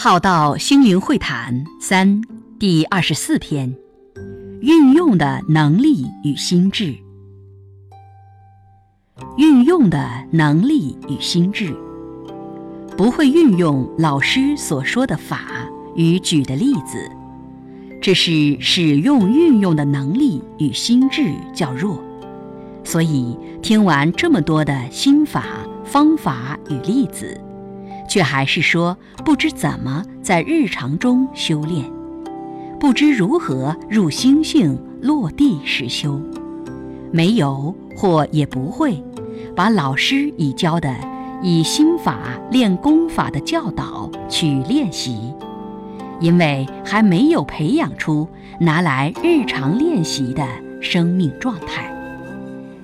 浩道星云会谈三第二十四篇：运用的能力与心智。运用的能力与心智，不会运用老师所说的法与举的例子，这是使用运用的能力与心智较弱。所以听完这么多的心法、方法与例子。却还是说不知怎么在日常中修炼，不知如何入心性落地实修，没有或也不会把老师已教的以心法练功法的教导去练习，因为还没有培养出拿来日常练习的生命状态，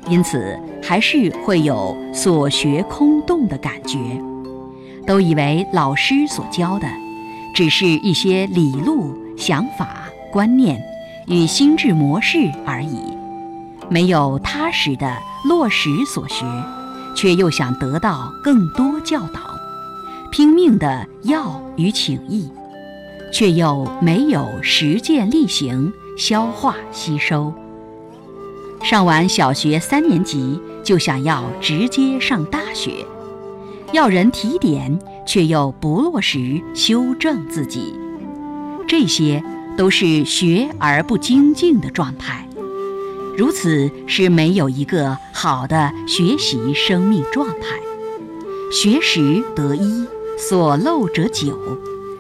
因此还是会有所学空洞的感觉。都以为老师所教的，只是一些理路、想法、观念与心智模式而已，没有踏实的落实所学，却又想得到更多教导，拼命的要与请意，却又没有实践力行、消化吸收。上完小学三年级，就想要直接上大学。要人提点，却又不落实修正自己，这些都是学而不精进的状态。如此是没有一个好的学习生命状态。学时得一，所漏者久，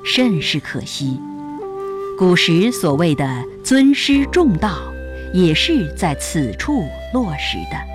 甚是可惜。古时所谓的尊师重道，也是在此处落实的。